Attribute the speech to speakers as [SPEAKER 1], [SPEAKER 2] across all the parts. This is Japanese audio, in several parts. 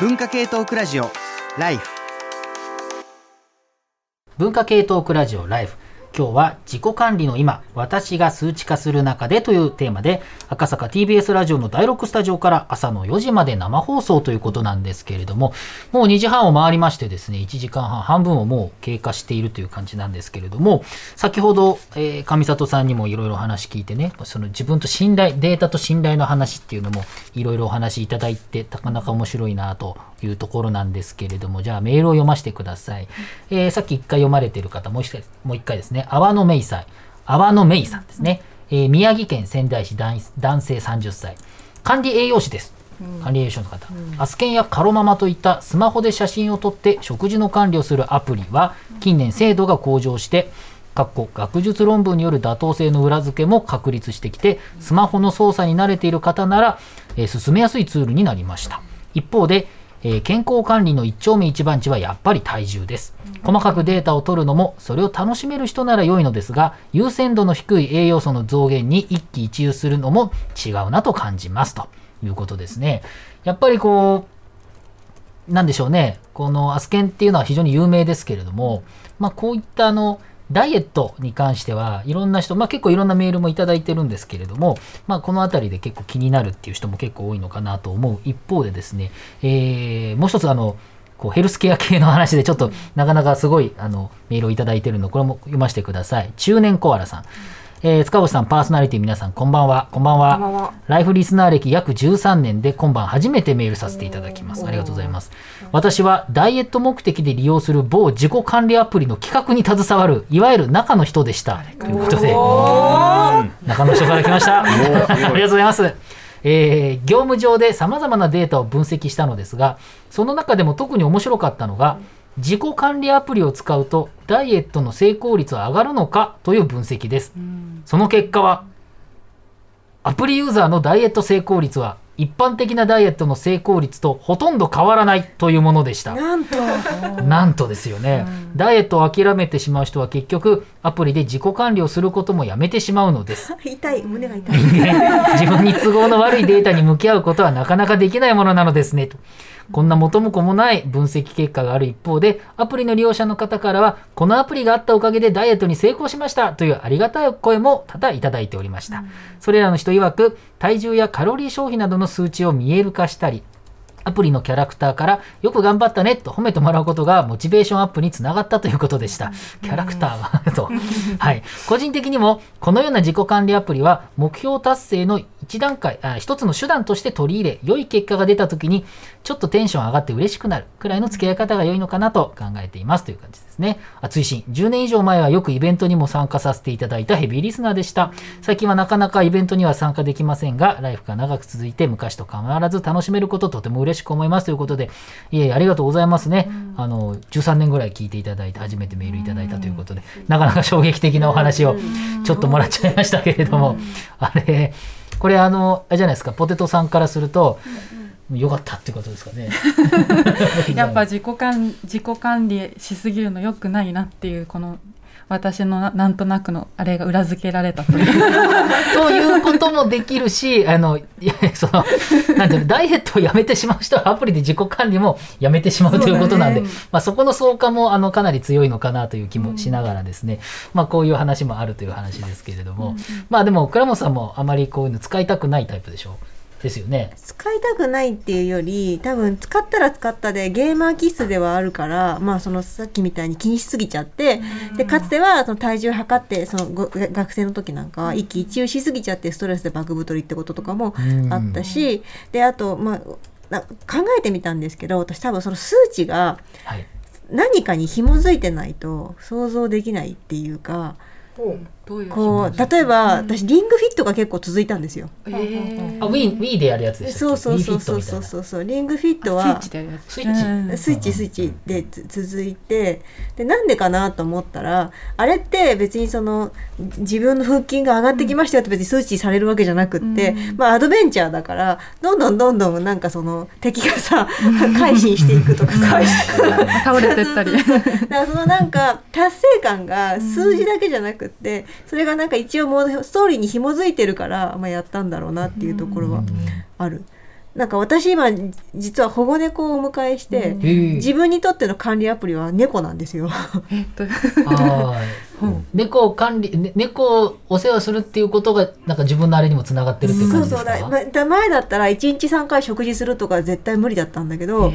[SPEAKER 1] 文化系トークラジオライフ。
[SPEAKER 2] 文化系トークラジオライフ。今日は自己管理の今私が数値化する中でというテーマで赤坂 TBS ラジオの第6スタジオから朝の4時まで生放送ということなんですけれどももう2時半を回りましてですね1時間半半分をもう経過しているという感じなんですけれども先ほど、えー上里さんにもいろいろ話聞いてねその自分と信頼データと信頼の話っていうのもいろいろお話いただいてなかなか面白いなというところなんですけれどもじゃあメールを読ませてください、えーさっき1回読まれている方もう一回もう一回ですね。阿波野芽衣さん阿波野芽衣さんですね、えー宮城県仙台市男男性30歳管理栄養士です。管理栄養士の方、アスケンやカロママといったスマホで写真を撮って食事の管理をするアプリは近年精度が向上してかっこ学術論文による妥当性の裏付けも確立してきてスマホの操作に慣れている方なら、えー進めやすいツールになりました。一方で、えー健康管理の一丁目一番地はやっぱり体重です。細かくデータを取るのもそれを楽しめる人なら良いのですが優先度の低い栄養素の増減に一喜一憂するのも違うなと感じます。ということですね。やっぱりこうなんでしょうね、このアスケンっていうのは非常に有名ですけれども、まあ、こういったあのダイエットに関してはいろんな人、まあ、結構いろんなメールもいただいてるんですけれども、まあ、この辺りで結構気になるっていう人も結構多いのかなと思う一方でですね、えーもう一つあのこうヘルスケア系の話でちょっとなかなかすごいあのメールをいただいてるのこれも読ませてください。中年コアラさん、えー塚越さんパーソナリティ皆さんこんばんはこんばんは
[SPEAKER 3] こんばんは
[SPEAKER 2] ライフリスナー歴約13年で今晩初めてメールさせていただきます。ありがとうございます。私はダイエット目的で利用する某自己管理アプリの企画に携わる、いわゆる中の人でした。ということで、中の人から来ました。ありがとうございます。えー業務上で様々なデータを分析したのですが、その中でも特に面白かったのが、自己管理アプリを使うとダイエットの成功率は上がるのかという分析です。その結果は、アプリユーザーのダイエット成功率は一般的なダイエットの成功率とほとんど変わらないというものでした。
[SPEAKER 3] なんと
[SPEAKER 2] なんとですよね、ダイエットを諦めてしまう人は結局アプリで自己管理をすることもやめてしまうのです。
[SPEAKER 3] 痛い胸が痛い
[SPEAKER 2] 自分に都合の悪いデータに向き合うことはなかなかできないものなのですねと。こんな元も子もない分析結果がある一方で、アプリの利用者の方からは、このアプリがあったおかげでダイエットに成功しましたというありがたい声も多々いただいておりました。それらの人曰く、体重やカロリー消費などの数値を見える化したり、アプリのキャラクターからよく頑張ったねと褒めてもらうことがモチベーションアップにつながったということでした。キャラクターは と。はい。個人的にもこのような自己管理アプリは目標達成の一段階、あ一つの手段として取り入れ、良い結果が出た時にちょっとテンション上がって嬉しくなるくらいの付き合い方が良いのかなと考えていますという感じですね。あ追伸10年以上前はよくイベントにも参加させていただいたヘビーリスナーでした。最近はなかなかイベントには参加できませんが、ライフが長く続いて昔と変わらず楽しめることとても嬉しく思いますということで、いえいえありがとうございますね。あの、13年ぐらい聞いていただいて、初めてメールいただいたということで、なかなか衝撃的なお話をちょっともらっちゃいましたけれども、あれ、これあの、あれじゃないですか、ポテトさんからすると、よかったってことですかね。
[SPEAKER 4] やっぱ自己管自己管理しすぎるの良くないなっていうこの私のななんとなくのあれが裏付けられたという。
[SPEAKER 2] ということもできるし、あの、その、なんていうの、ダイエットをやめてしまう人はアプリで自己管理もやめてしまうということなんで、
[SPEAKER 4] そ
[SPEAKER 2] まあそこの相関もあのかなり強いのかなという気もしながらですね、まあこういう話もあるという話ですけれども、まあでも倉本さんもあまりこういうの使いたくないタイプでしょ？ですよね。
[SPEAKER 3] 使いたくないっていうより多分使ったら使ったでゲーマー気質ではあるからまあそのさっきみたいに気にしすぎちゃってでかつてはその体重測ってそのご学生の時なんかは一喜一憂しすぎちゃってストレスで爆太りってこととかもあったしであとまあな考えてみたんですけど私多分その数値が
[SPEAKER 2] はい。
[SPEAKER 3] 何かに紐づいてないと想像できないっていうか
[SPEAKER 4] どういう
[SPEAKER 3] こう例えば私リングフィットが結構続いたんですよ。
[SPEAKER 4] えー。
[SPEAKER 2] あ、Wii、Wii でやるやつでした
[SPEAKER 3] そうそうそうそうそう。そうリングフィット
[SPEAKER 4] スイッ
[SPEAKER 3] は
[SPEAKER 4] チでやるやつ
[SPEAKER 2] スイッチ。
[SPEAKER 4] うん。
[SPEAKER 3] スイッチスイッチでつ続いてでなんでかなと思ったらあれって別にその自分の腹筋が上がってきましたよって別に数値されるわけじゃなくって、
[SPEAKER 4] うん。
[SPEAKER 3] まあアドベンチャーだからどんどんどんどんなんかその敵がさ 改心していくとかさ。
[SPEAKER 4] 倒れてったり。
[SPEAKER 3] だからそのなんか達成感が数字だけじゃなくってそれがなんか一応もうストーリーに紐づいてるから、まあ、やったんだろうなっていうところはある。なんか私今実は保護猫をお迎えして、自分にとっての管理アプリは猫なんですよ。
[SPEAKER 4] えっと？
[SPEAKER 2] はい猫を管理、ね猫をお世話するっていうことがなんか自分のあれにもつながってるっていう
[SPEAKER 3] そうそう
[SPEAKER 2] 感じですか？
[SPEAKER 3] だだ前だったら1日3回食事するとか絶対無理だったんだけど、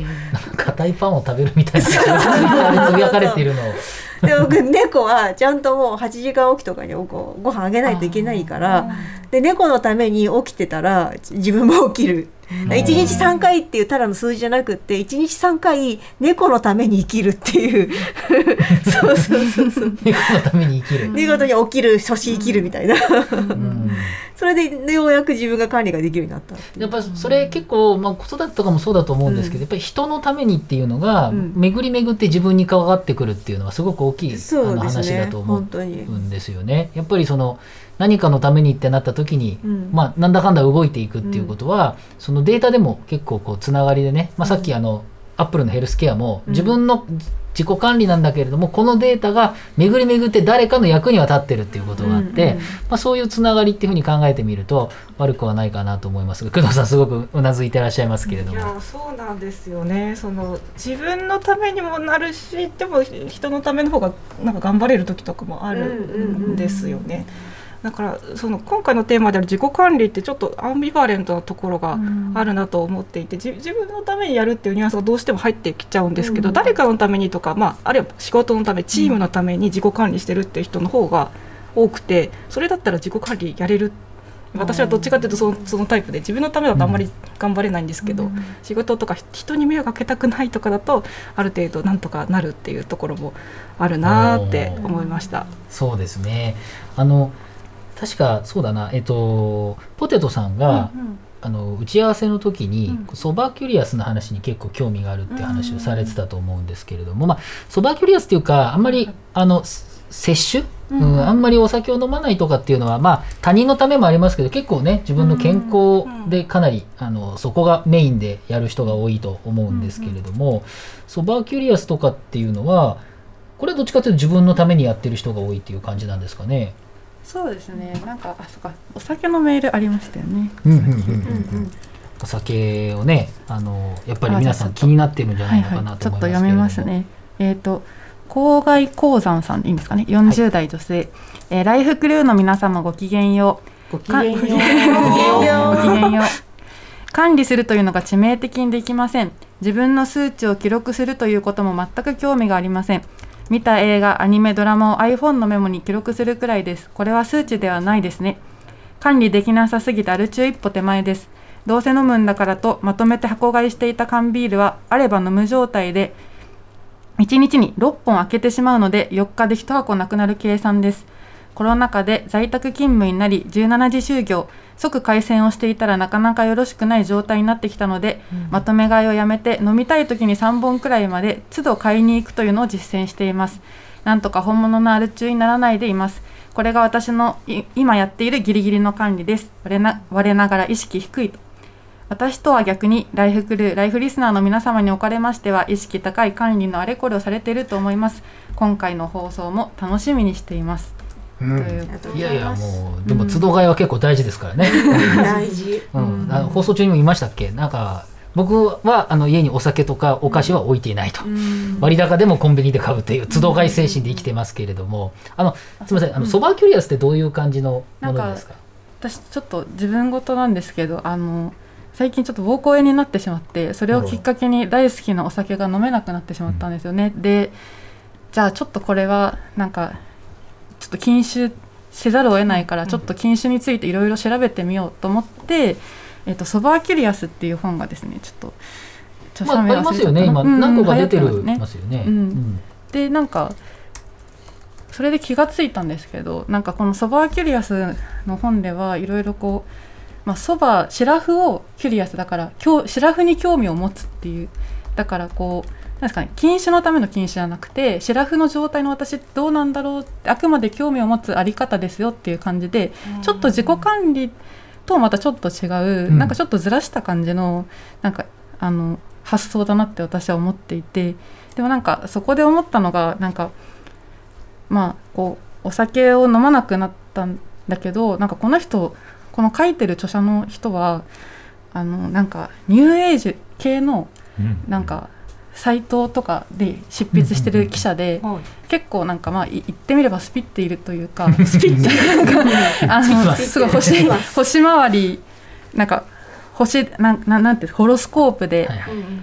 [SPEAKER 2] 硬いパンを食べるみたいなつぶやかれているのを
[SPEAKER 3] で僕猫はちゃんともう8時間起きとかにごご飯あげないといけないからで猫のために起きてたら自分も起きる。1日3回っていうただの数字じゃなくって1日3回猫のために生きるっていう。そうそうそうそう。
[SPEAKER 2] 猫のために生きる、
[SPEAKER 3] 見事に起きる初心生きるみたいな。
[SPEAKER 2] うん。
[SPEAKER 3] それでようやく自分が管理ができるようになった
[SPEAKER 2] やっぱそれ結構、まあ、子育てとかもそうだと思うんですけど、やっぱり人のためにっていうのが、
[SPEAKER 3] うん。
[SPEAKER 2] 巡り巡って自分に関わってくるっていうのはすごく大きい、あ
[SPEAKER 3] そう
[SPEAKER 2] の話
[SPEAKER 3] ですね。
[SPEAKER 2] だと思
[SPEAKER 3] 本当に
[SPEAKER 2] うんですよね。やっぱりその何かのためにってなった時に、
[SPEAKER 3] うん。
[SPEAKER 2] まあ、なんだかんだ動いていくっていうことは、そのデータでも結構こうつながりでね、まあ、さっきあの、アップルのヘルスケアも
[SPEAKER 3] うん。
[SPEAKER 2] 自分の自己管理なんだけれども、このデータが巡り巡って誰かの役には立ってるっていうことがあって、
[SPEAKER 3] うんうん。
[SPEAKER 2] まあ、そういうつながりっていうふうに考えてみると悪くはないかなと思いますが工藤さんすごくうなずいてらっしゃいますけれども。
[SPEAKER 5] いやそうなんですよね。その自分のためにもなるしでも人のための方がなんか頑張れる時とかもあるんですよね。だからその今回のテーマである自己管理ってちょっとアンビバレントなところがあるなと思っていて、じ自分のためにやるっていうニュアンスがどうしても入ってきちゃうんですけど、
[SPEAKER 3] うん。
[SPEAKER 5] 誰かのためにとか、まあ、あるいは仕事のためチームのために自己管理してるっていう人の方が多くてそれだったら自己管理やれる。私はどっちかというとそのそのタイプで自分のためだとあんまり頑張れないんですけど、仕事とか人に迷惑かけたくないとかだとある程度なんとかなるっていうところもあるなーって思いました。
[SPEAKER 2] そうですね。あの確かそうだな。えっとポテトさんが、あの打ち合わせの時に、ソバーキュリアスの話に結構興味があるって話をされてたと思うんですけれども、まあ、ソバーキュリアスっていうかあんまりあのす摂取、うん。あんまりお酒を飲まないとかっていうのは、まあ、他人のためもありますけど結構ね自分の健康でかなり、あのそこがメインでやる人が多いと思うんですけれども、ソバーキュリアスとかっていうのはこれはどっちかというと自分のためにやってる人が多いっていう感じなんですかね？
[SPEAKER 4] そうですね。なんかあそうか。お酒のメールありましたよね。
[SPEAKER 2] うんうんうんうんお酒をねあのやっぱり皆さん気になってるんじゃないのかなと
[SPEAKER 4] ちょっと
[SPEAKER 2] 思いますけれども、
[SPEAKER 4] 読みますね。えっ、と郊外鉱山さんでいいんですかね。40代女性、えーライフクルーの皆様ごきげんよう。
[SPEAKER 3] ごきげんよう。
[SPEAKER 4] かごきげんよう。管理するというのが致命的にできません。自分の数値を記録するということも全く興味がありません見た映画アニメドラマを iPhone のメモに記録するくらいです。これは数値ではないですね。管理できなさすぎてアル中一歩手前です。どうせ飲むんだからとまとめて箱買いしていた缶ビールはあれば飲む状態で1日に6本開けてしまうので4日で1箱なくなる計算です。コロナ禍で在宅勤務になり17時就業即回線をしていたらなかなかよろしくない状態になってきたので、まとめ買いをやめて飲みたい時に3本くらいまで都度買いに行くというのを実践しています。なんとか本物のアル中にならないでいます。これが私のい今やっているギリギリの管理です。我な我ながら意識低いと。私とは逆にライフクルーライフリスナーの皆様におかれましては意識高い管理のあれこれをされていると思います。今回の放送も楽しみにしています、
[SPEAKER 2] うん。
[SPEAKER 4] とい
[SPEAKER 2] やいやもうでも都度買いは結構大事ですからね、
[SPEAKER 3] 大事。
[SPEAKER 2] うん。あの放送中にも言いましたっけ？なんか僕はあの家にお酒とかお菓子は置いていないと、割高でもコンビニで買うっていう都度買い精神で生きてますけれども、あのすみませんあのソバーキュリアスってどういう感じのものですか？
[SPEAKER 4] 私ちょっと自分事なんですけどあの最近ちょっと膀胱炎になってしまってそれをきっかけに大好きなお酒が飲めなくなってしまったんですよね、でじゃあちょっとこれはなんかちょっと禁酒せざるを得ないからちょっと禁酒についていろいろ調べてみようと思って「えっとソバーキュリアス」っていう本がですねちょっと著者名忘れちゃった
[SPEAKER 2] ますよね。今
[SPEAKER 4] うん
[SPEAKER 2] 何個か出てる
[SPEAKER 4] ます
[SPEAKER 2] よね、
[SPEAKER 4] うん。でなんかそれで気がついたんですけどなんかこの「ソバーキュリアス」の本ではいろいろこうまあソバーシラフをキュリアスだからシラフに興味を持つっていうだからこうなんですかね禁酒のための禁酒じゃなくてシラフの状態の私どうなんだろうってあくまで興味を持つあり方ですよっていう感じでちょっと自己管理とまたちょっと違う、
[SPEAKER 2] うん。
[SPEAKER 4] なんかちょっとずらした感じのなんかあの発想だなって私は思っていてでもなんかそこで思ったのがなんかまあこうお酒を飲まなくなったんだけどなんかこの人この書いてる著者の人はあのなんかニューエイジ系の
[SPEAKER 2] うん
[SPEAKER 4] なんかサイトとかで執筆してる記者で、
[SPEAKER 5] はい。
[SPEAKER 4] 結構なんかまあい言ってみればスピっているというかスピってあのすごい星星回りなんか星なんなんなんてホロスコープで、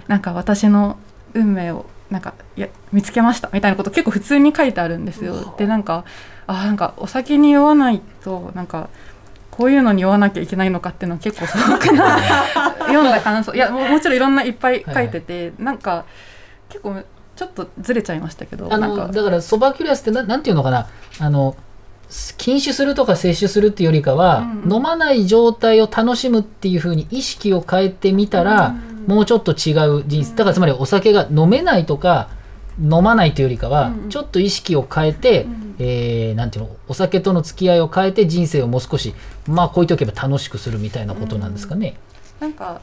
[SPEAKER 4] なんか私の運命をなんかいや見つけましたみたいなこと結構普通に書いてあるんですよ。でなんかあなんかお酒に酔わないとなんかこういうのに酔わなきゃいけないのかっていうのは結構素朴な 読んだ感想。いやももちろんいろんないっぱい書いてて、なんか結構ちょっとずれちゃいましたけど
[SPEAKER 2] あのだからソバキュラスってななんていうのかな。あの禁酒するとか摂取するっていうよりかは、
[SPEAKER 4] うん
[SPEAKER 2] 飲まない状態を楽しむっていうふうに意識を変えてみたら、もうちょっと違う人生だからつまりお酒が飲めないとか飲まないというよりかは、
[SPEAKER 4] うん
[SPEAKER 2] ちょっと意識を変えて、
[SPEAKER 4] ん
[SPEAKER 2] えーなんていうのお酒との付き合いを変えて人生をもう少しまあこう言っておけば楽しくするみたいなことなんですかね。
[SPEAKER 4] なんか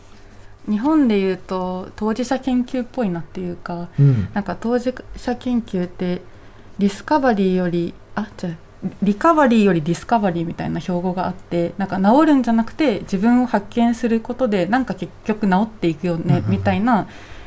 [SPEAKER 4] 日本でいうと当事者研究っぽいなっていうか
[SPEAKER 2] うん。
[SPEAKER 4] なんか当事者研究ってディスカバリーよりあじゃあリカバリーよりディスカバリーみたいな標語があってなんか治るんじゃなくて自分を発見することでなんか結局治っていくよ
[SPEAKER 2] うんうんうん。
[SPEAKER 4] ねみたいな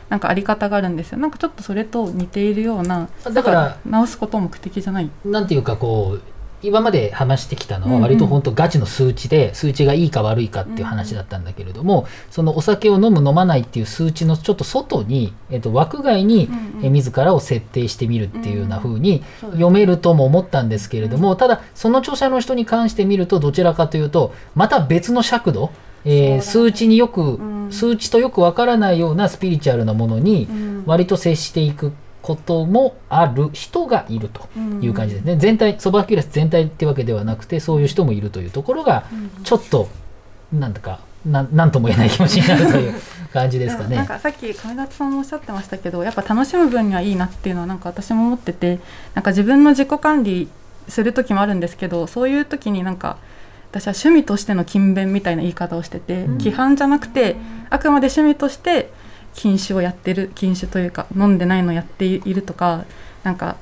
[SPEAKER 4] なんかあり方があるんですよ。なんかちょっとそれと似ているような
[SPEAKER 2] だから
[SPEAKER 4] なん治すことを目的じゃない。
[SPEAKER 2] なんていうかこう今まで話してきたのは割と本当ガチの数値で数値がいいか悪いかっていう話だったんだけれども、そのお酒を飲む飲まないっていう数値のちょっと外に、えっと、枠外に自らを設定してみるっていうような風に読めるとも思ったんですけれどもただその著者の人に関して見るとどちらかというとまた別の尺度、えー数値によく、
[SPEAKER 4] うん。
[SPEAKER 2] 数値とよくわからないようなスピリチュアルなものに
[SPEAKER 4] うん。
[SPEAKER 2] 割と接していくこともある人がいるという感じですね。全体、ソバキュラス全体ってわけではなくて、そういう人もいるというところが、ちょっと、なんだか、なんなんとも言えない気持ちになるという感じですかね。
[SPEAKER 4] もなんかさっき上立さんもおっしゃってましたけどやっぱ楽しむ分にはいいなっていうのはなんか私も思っててなんか自分の自己管理する時もあるんですけどそういう時になんか私は趣味としての勤勉みたいな言い方をしてて、
[SPEAKER 2] うん。
[SPEAKER 4] 規範じゃなくてあくまで趣味として禁酒をやってる禁酒というか飲んでないのをやっているとかなんか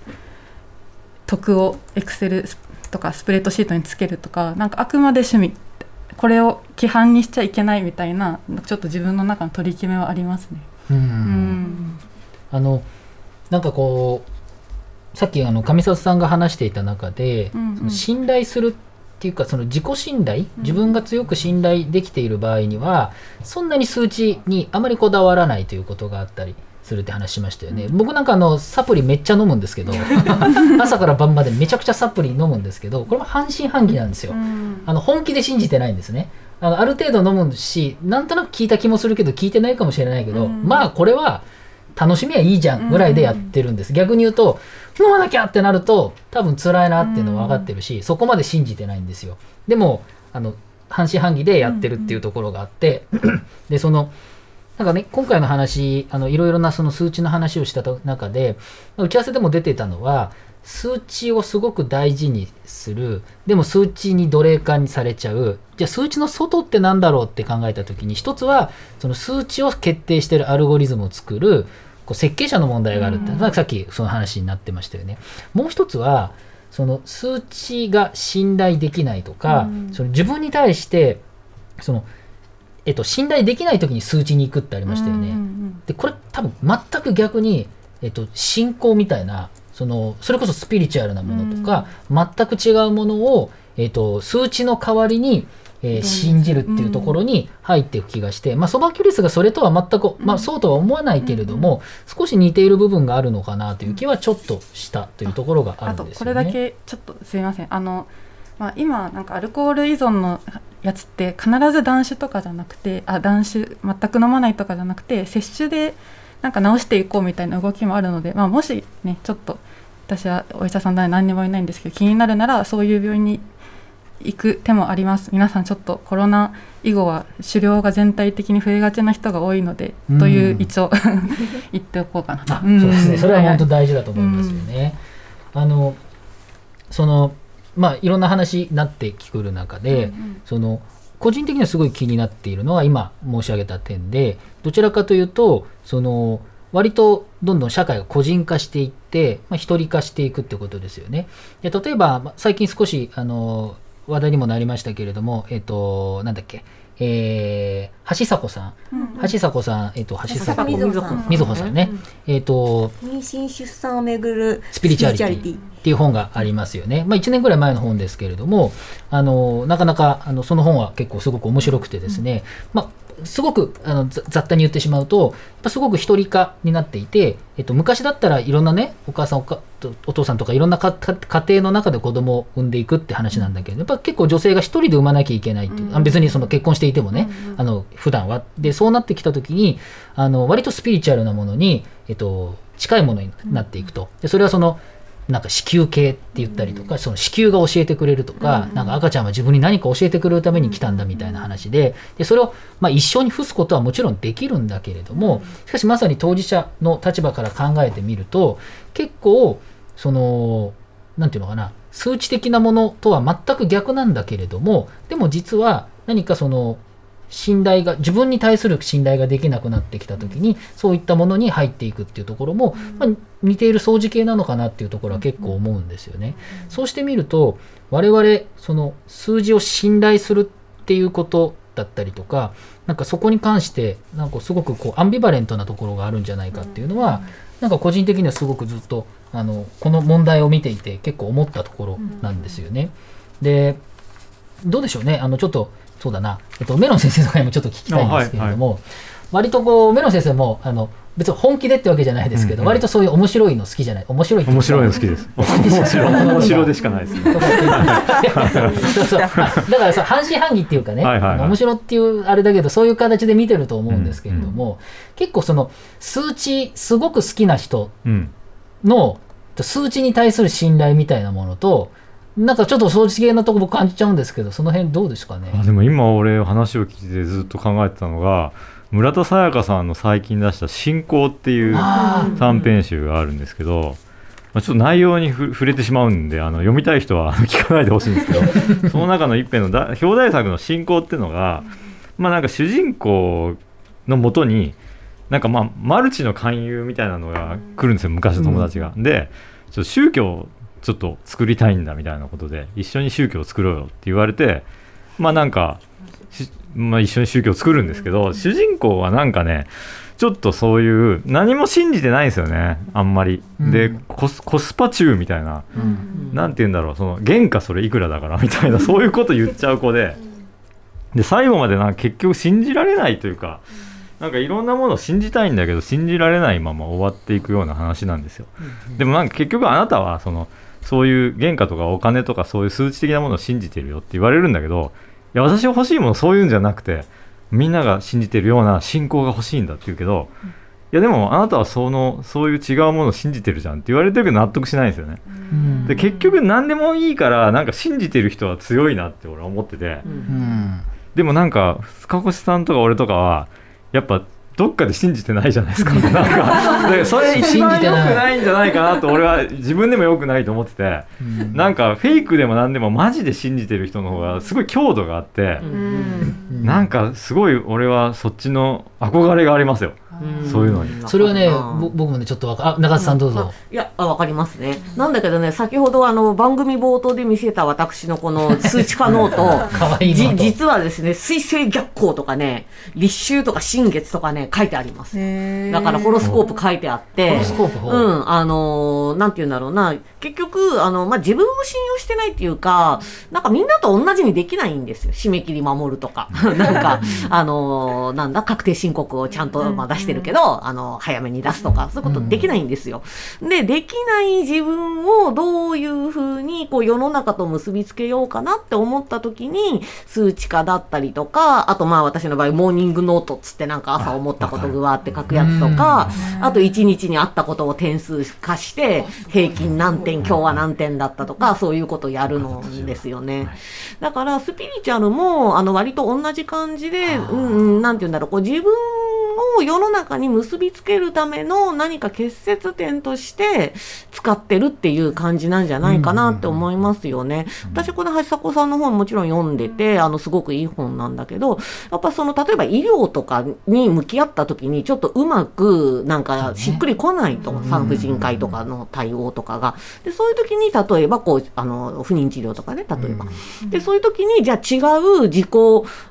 [SPEAKER 4] 徳をエクセルとかスプレッドシートにつけるとかなんかあくまで趣味。これを規範にしちゃいけないみたいなちょっと自分の中の取り決めはありますね。
[SPEAKER 2] うん。
[SPEAKER 4] うん。
[SPEAKER 2] あの、なんかこう、さっきあの上里さんが話していた中で、
[SPEAKER 4] うんうん。
[SPEAKER 2] 信頼するっていうか、その自己信頼、自分が強く信頼できている場合には、そんなに数値にあまりこだわらないということがあったりするって話しましたよね。僕なんかあのサプリめっちゃ飲むんですけど、朝から晩までめちゃくちゃサプリ飲むんですけど、これも半信半疑なんですよ。
[SPEAKER 4] うん
[SPEAKER 2] あの本気で信じてないんですね。あのある程度飲むし、なんとなく聞いた気もするけど、聞いてないかもしれないけど、
[SPEAKER 4] うん
[SPEAKER 2] まあこれは楽しみはいいじゃんぐらいでやってるんです。逆に言うと、飲まなきゃってなると、多分辛いなっていうのは分かってるし、そこまで信じてないんですよ。でも、あの、半信半疑でやってるっていうところがあって、で、その、なんかね、今回の話、あの、いろいろなその数値の話をした中で、打ち合わせでも出てたのは、数値をすごく大事にする、でも数値に奴隷化にされちゃう、じゃあ数値の外ってなんだろうって考えたときに、一つは、その数値を決定しているアルゴリズムを作る、こう設計者の問題があるって、
[SPEAKER 4] うん
[SPEAKER 2] さっきその話になってましたよね。もう一つは、その数値が信頼できないとか、
[SPEAKER 4] うん
[SPEAKER 2] その自分に対して、その、えっと、信頼できないときに数値に行くってありましたよね。
[SPEAKER 4] うんうん
[SPEAKER 2] でこれ多分全く逆に、えっと、信仰みたいなそのそれこそスピリチュアルなものとか、全く違うものを、えっと、数値の代わりに、えー信じるっていうところに入っていく気がして、まあ、ソバキュリスがそれとは全く、まあ、そうとは思わないけれども、少し似ている部分があるのかなという気はちょっとしたというところがあ
[SPEAKER 4] あと
[SPEAKER 2] るんですよね。
[SPEAKER 4] これだけちょっとすみません。あの、まあ、今なんかアルコール依存のやつって必ず断酒とかじゃなくてあ断酒全く飲まないとかじゃなくて摂取でなんか治していこうみたいな動きもあるので、まあ、もしねちょっと私はお医者さんでは何にもいないんですけど気になるならそういう病院に行く手もあります。皆さんちょっとコロナ以後は狩猟が全体的に増えがちな人が多いので、
[SPEAKER 2] うん。
[SPEAKER 4] という一応 言っておこうかな。と
[SPEAKER 2] あそうですね、それは本当
[SPEAKER 4] い
[SPEAKER 2] 大事だと思いますよね。あのそのまあいろんな話になってくる中で、その個人的にはすごい気になっているのは今申し上げた点でどちらかというとその割とどんどん社会が個人化していって、まあ、一人化していくってことですよね。で例えばまあ最近少しあの話題にもなりましたけれども、えっと、なんだっけ、えー、橋迫さん、橋迫さん、えっ、と、橋迫
[SPEAKER 3] みずほさん。
[SPEAKER 2] みずほさんね、えっ、と、
[SPEAKER 3] 妊娠出産をめぐる
[SPEAKER 2] スピリチュアリティ。っていう本がありますよね。まあ、1年ぐらい前の本ですけれども、あのなかなかあのその本は結構すごく面白くてですね、まあ、すごくあのざ雑多に言ってしまうと、やっぱすごく一人化になっていて、えっと、昔だったらいろんなね、お母さんおか、お父さんとかいろんな家庭の中で子供を産んでいくって話なんだけど、やっぱ結構女性が一人で産まなきゃいけないっていう、あ別にその結婚していてもね、あの普段は。で、そうなってきた時に、あの割とスピリチュアルなものに、えっと、近いものになっていくと。でそれはそのなんか子宮系って言ったりとか、その子宮が教えてくれるとか、なんか赤ちゃんは自分に何か教えてくれるために来たんだみたいな話で、でそれをまあ一生に付すことはもちろんできるんだけれども、しかしまさに当事者の立場から考えてみると、結構、その、なんていうのかな、数値的なものとは全く逆なんだけれども、でも実は何かその、信頼が自分に対する信頼ができなくなってきた時にそういったものに入っていくっていうところも、まあ、似ている掃除系なのかなっていうところは結構思うんですよね。そうしてみると我々その数字を信頼するっていうことだったりとかなんかそこに関してなんかすごくこうアンビバレントなところがあるんじゃないかっていうのはなんか個人的にはすごくずっとあのこの問題を見ていて結構思ったところなんですよね。でどうでしょうね。あのちょっとそうだな、えっと、メロン先生の回もちょっと聞きたいんですけれども、はいはい、割とこうメロン先生もあの別に本気でってわけじゃないですけど、うんうん、割とそういう面白いの好きじゃない面白い
[SPEAKER 6] 面白いの好きです。面白面白でしかないです、ね、
[SPEAKER 2] そうそう。だからさ半信半疑っていうかね、はいはいはい、面白っていうあれだけどそういう形で見てると思うんですけれども、うんうん、結構その数値すごく好きな人の、うん、数値に対する信頼みたいなものとなんかちょっと掃除系なとこ僕感じちゃうんですけどその辺どうですかね？
[SPEAKER 6] あでも今俺話を聞いてずっと考えてたのが村田沙耶香さんの最近出した「信仰」っていう短編集があるんですけど、まあ、ちょっと内容に触れてしまうんであの読みたい人は 聞かないでほしいんですけど その中の一編のだ表題作の「信仰」っていうのがまあなんか主人公のもとになんかまあマルチの勧誘みたいなのが来るんですよ昔の友達が。でちょっと宗教ちょっと作りたいんだみたいなことで一緒に宗教を作ろうよって言われてまあなんか、まあ、一緒に宗教を作るんですけど主人公はなんかねちょっとそういう何も信じてないんですよねあんまり。でコスコスパ中みたいな何、て言うんだろうその原価それいくらだからみたいな そういうこと言っちゃう子でで最後までなんか結局信じられないというか。なんかいろんなものを信じたいんだけど信じられないまま終わっていくような話なんですよ。でもなんか結局あなたはそのそういう原価とかお金とかそういう数値的なものを信じてるよって言われるんだけどいや私欲しいものそういうんじゃなくてみんなが信じてるような信仰が欲しいんだって言うけど、いやでもあなたはそのそういう違うものを信じてるじゃんって言われてるけど納得しないんですよね。で結局何でもいいからなんか信じてる人は強いなって俺は思ってて、でもなんか塚越さんとか俺とかはやっぱどっかで信じてないじゃないですか。なんか。それ一番良くないんじゃないかなと俺は自分でも良くないと思ってて、うん、なんかフェイクでも何でもマジで信じてる人の方がすごい強度があって、うん、なんかすごい俺はそっちの憧れがありますよ。そういうのに
[SPEAKER 2] それはね僕もねちょっとわかあ永田さんどうぞ、
[SPEAKER 7] うん、いやわかりますね。なんだけどね先ほどあの番組冒頭で見せた私のこの数値化ノート。いい実はですね水星逆行とかね立秋とか新月とかね書いてあります。だからホロスコープ書いてあってうんあのー、なんて言うんだろうな結局あの、まあ、自分を信用してないっていうかなんかみんなと同じにできないんですよ。締め切り守るとか。なんかあのー、なんだ確定申告をちゃんと、まあ、出してるけど、あの、早めに出すとか、そういうことできないんですよ。で、できない自分をどういうふうに、こう、世の中と結びつけようかなって思った時に、数値化だったりとか、あとまあ私の場合、モーニングノートっつってなんか朝思ったことぐわって書くやつとか、あと一日にあったことを点数化して、平均何点、今日は何点だったとか、そういうことやるのですよね。だから、スピリチュアルも、あの、割と同じ感じで、うん、なんて言うんだろう、こう、自分を世の中に結びつけるための何か結節点として使ってるっていう感じなんじゃないかなって思いますよね。私この橋迫さんの本もちろん読んでてあのすごくいい本なんだけどやっぱその例えば医療とかに向き合った時にちょっとうまくなんかしっくりこないと産婦人科医とかの対応とかがでそういう時に例えばこうあの不妊治療とかね例えば。でそういう時にじゃあ違う自己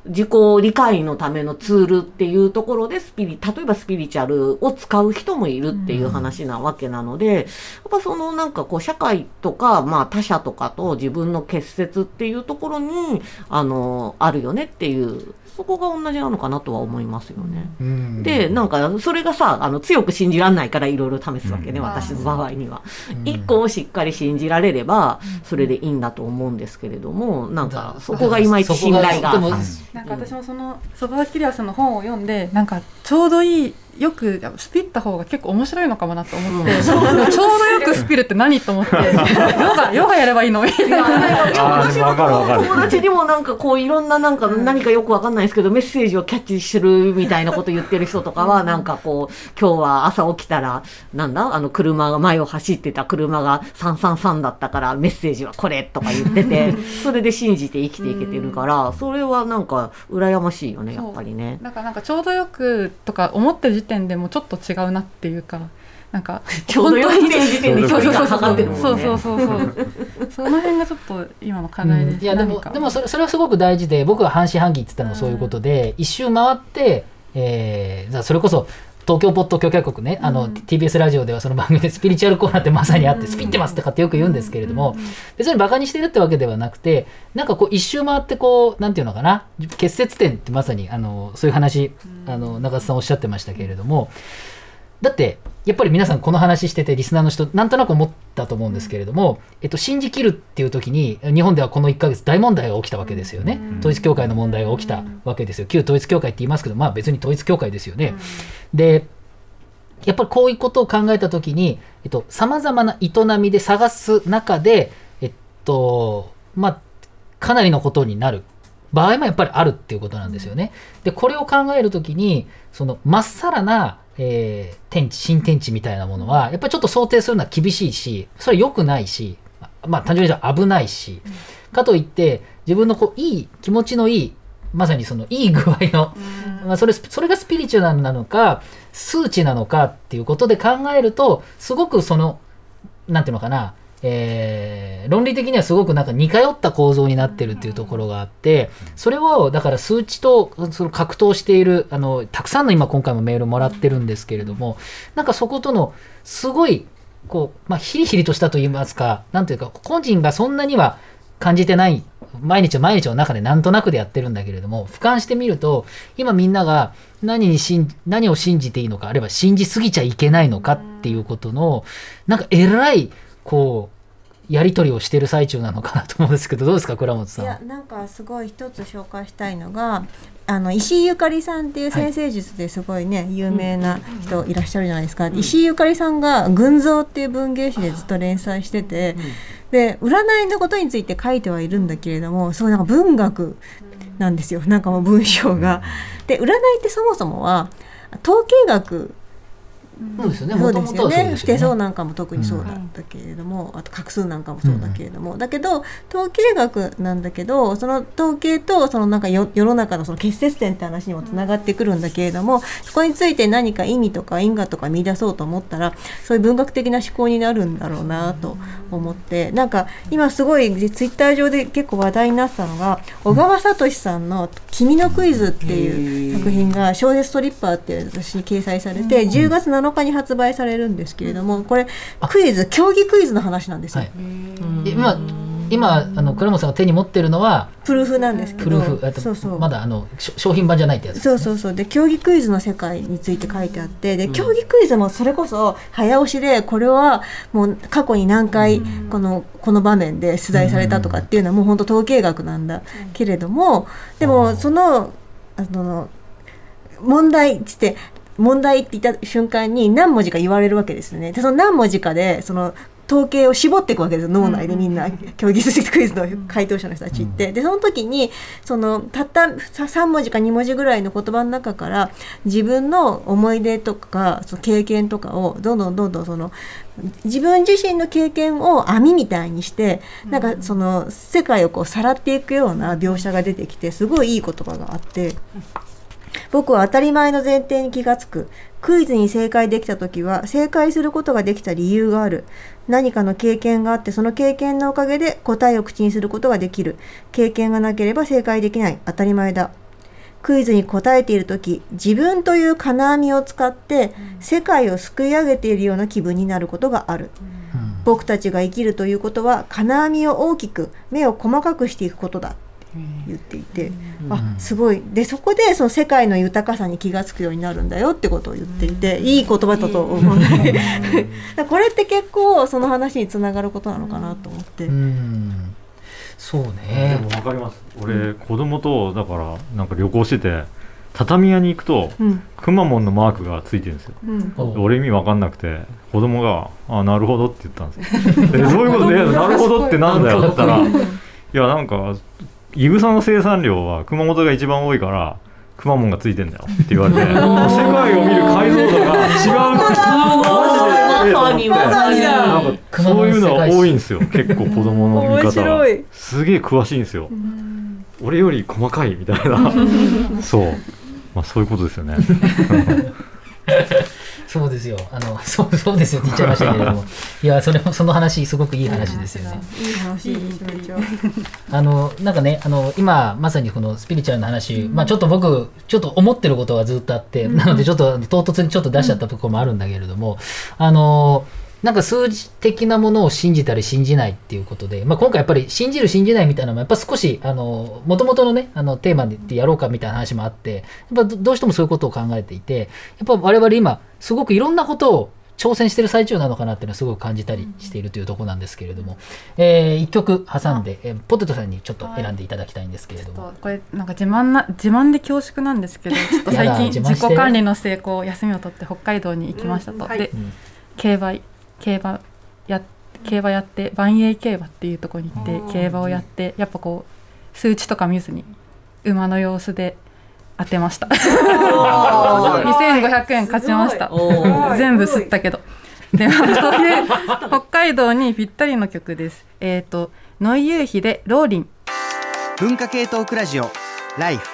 [SPEAKER 7] 自己理解のためのツールっていうところでスピリ例えばスピリチュアルを使う人もいるっていう話なわけなので、やっぱそのなんかこう社会とか、まあ、他者とかと自分の結節っていうところにあのあるよねっていうそこが同じなのかなとは思いますよね。でなんかそれがさあの強く信じられないからいろいろ試すわけね、私の場合には。一個をしっかり信じられればそれでいいんだと思うんですけれどもなんかそこがいまいち信頼が。
[SPEAKER 4] なんか私もそのソバーキリアスの本を読んでなんかちょうどいいよくスピった方が結構面白いのかもなと思って、うん、ちょうどよくスピルって何と思ってヨガヨガやればいいのみたいな
[SPEAKER 7] 私の友達にもなんかこういろんななんか何かよくわかんないですけどメッセージをキャッチするみたいなこと言ってる人とかはなんかこう今日は朝起きたらなんだ？あの車が前を走ってた車が333だったからメッセージはこれとか言っててそれで信じて生きていけてるからそれはなん。か羨ましいよねやっぱりね。
[SPEAKER 4] なんかなんかちょうどよくとか思ってる時点でもちょっと違うなっていうかなんか
[SPEAKER 7] ちょうどよく時点で距離感測ってるもんね。
[SPEAKER 4] そうそうそうそう。その辺がちょっと今の課題で。す、うん、
[SPEAKER 2] いやでもでもそれそれはすごく大事で僕は半信半疑って言ったのもそういうことで、うん、一周回って、えー、それこそ東京ポッド許可国ね、あの、うん、TBS ラジオではその番組で スピリチュアルコーナーってまさにあって、スピってますとかってよく言うんですけれども、別にバカにしてるってわけではなくて、なんかこう一周回ってこう、なんていうのかな、結節点ってまさに、あの、そういう話、あの、中津さんおっしゃってましたけれども、だってやっぱり皆さんこの話しててリスナーの人なんとなく思ったと思うんですけれども、えっと、信じきるっていう時に日本ではこの1ヶ月大問題が起きたわけですよね、統一教会の問題が起きたわけですよ。旧統一教会って言いますけどまあ別に統一教会ですよね、でやっぱりこういうことを考えた時にさまざまな営みで探す中でえっとまあかなりのことになる。場合もやっぱりあるっていうことなんですよね。でこれを考える時にそのまっさらなえー、天地、新天地みたいなものは、やっぱりちょっと想定するのは厳しいし、それは良くないし、まあ単純に言うと危ないし、かといって、自分のこう、いい、気持ちのいい、まさにそのいい具合の、まあそれ、それがスピリチュアルなのか、数値なのかっていうことで考えると、すごくその、なんていうのかな、えー、論理的にはすごくなんか似通った構造になってるっていうところがあってそれをだから数値とその格闘しているあのたくさんの今今回もメールもらってるんですけれどもなんかそことのすごいこう、まあ、ヒリヒリとしたと言いますかなんというか個人がそんなには感じてない毎日毎日の中でなんとなくでやってるんだけれども俯瞰してみると今みんなが何に信何を信じていいのかあるいは信じすぎちゃいけないのかっていうことのなんかえらいこうやり取りをしている最中なのかなと思うんですけどどうですか倉本さん。い
[SPEAKER 3] やなんかすごい一つ紹介したいのがあの石井ゆかりさんっていう先生術ですごいね、はい、有名な人いらっしゃるじゃないですか、うん、石井ゆかりさんが「群像」っていう文芸誌でずっと連載してて、うん、で占いのことについて書いてはいるんだけれどもそうなんか文学なんですよ。なんかもう文章が。で占いってそもそもは統計学
[SPEAKER 2] そうですよね。
[SPEAKER 3] そうですよね。手相なんかも特にそうだったけれども、あと画数なんかもそうだけれども、だけど統計学なんだけど、その統計とそのなんか世の中のその結節点って話にもつながってくるんだけれども、そこについて何か意味とか因果とか見出そうと思ったら、そういう文学的な思考になるんだろうなと思って、なんか今すごいツイッター上で結構話題になったのが、小川聡さんの君のクイズっていう作品が小説トリッパーっていう雑誌に掲載されて、10月7 7日に発売されるんですけれどもこれクイズ競技クイズの話なんですよ。はい、
[SPEAKER 2] 今今あの倉本さんが手に持ってるのは
[SPEAKER 3] プルーフなんですけ
[SPEAKER 2] ど。プルーフ。そうそう。まだあの商品版じゃないってやつ、ね、
[SPEAKER 3] そうそうそう。で競技クイズの世界について書いてあってで、競技クイズもそれこそ早押しでこれはもう過去に何回このこの場面で出題されたとかっていうのはもう本当統計学なんだけれどもでもそのあの問題っつって問題って言った瞬間に何文字か言われるわけですよね。でその何文字かでその統計を絞っていくわけです脳内でみんな。競技数クイズの回答者の人たちって。でその時にそのたった3文字か2文字ぐらいの言葉の中から自分の思い出とかその経験とかをどんどんどんどんその自分自身の経験を網みたいにしてなんかその世界をこうさらっていくような描写が出てきてすごいいい言葉があって僕は当たり前の前提に気がつく。クイズに正解できた時は正解することができた理由がある。何かの経験があってその経験のおかげで答えを口にすることができる。経験がなければ正解できない。当たり前だ。クイズに答えている時自分という金網を使って世界をすくい上げているような気分になることがある、僕たちが生きるということは金網を大きく目を細かくしていくことだ言っていて、あすごい。でそこでその世界の豊かさに気が付くようになるんだよってことを言っていて、いい言葉だと思う これって結構その話につながることなのかなと思って。
[SPEAKER 2] そうね。
[SPEAKER 6] でも分かります。俺、子供とだからなんか旅行してて畳屋に行くと、くまモンのマークがついてるんですよ、うん、俺意味分かんなくて子供が「あなるほど」って言ったんですよ。でどういうこと？で「なるほど」ってなんだよって言ったら「いやなんかいぐさの生産量は熊本が一番多いからくまモンがついてんだよって言われて 世界を見る解像度が違う マジで。そういうのは多いんですよ結構子供の見方。がすげえ詳しいんですよ。俺より細かいみたいな。そう。まあそういうことですよね
[SPEAKER 2] そうですよ。あの、そう、そうですよって言っちゃいましたけれども。いや、それも、その話、すごくいい話ですよね。
[SPEAKER 3] いい話、
[SPEAKER 2] あの、なんかね、あの、今、まさにこのスピリチュアルな話、まあ、ちょっと僕、ちょっと思ってることがずっとあって、なので、ちょっと唐突にちょっと出しちゃったところもあるんだけれども。あの。なんか数字的なものを信じたり信じないっていうことで、まあ、今回やっぱり信じる信じないみたいなのもやっぱ少しあの元々のねあのテーマでやろうかみたいな話もあってやっぱどうしてもそういうことを考えていてやっぱ我々今すごくいろんなことを挑戦してる最中なのかなっていうのはすごく感じたりしているというところなんですけれども、えー、一曲挟んで、えー、ポテトさんにちょっと選んでいただきたいんですけれども、
[SPEAKER 4] これなんか自慢な自慢で恐縮なんですけど ちょっと最近自己管理の成功休みを取って北海道に行きましたと、うんはい、で、うん、競馬競馬や競馬やって万栄競馬っていうところに行って競馬をやってやっぱこう数値とか見ずに馬の様子で当てました。2500 円勝ちました。全部吸ったけど。でもそういう北海道にぴったりの曲です。えっ、ー、とノイユーヒでローリン。
[SPEAKER 1] 文化系トークラジオライフ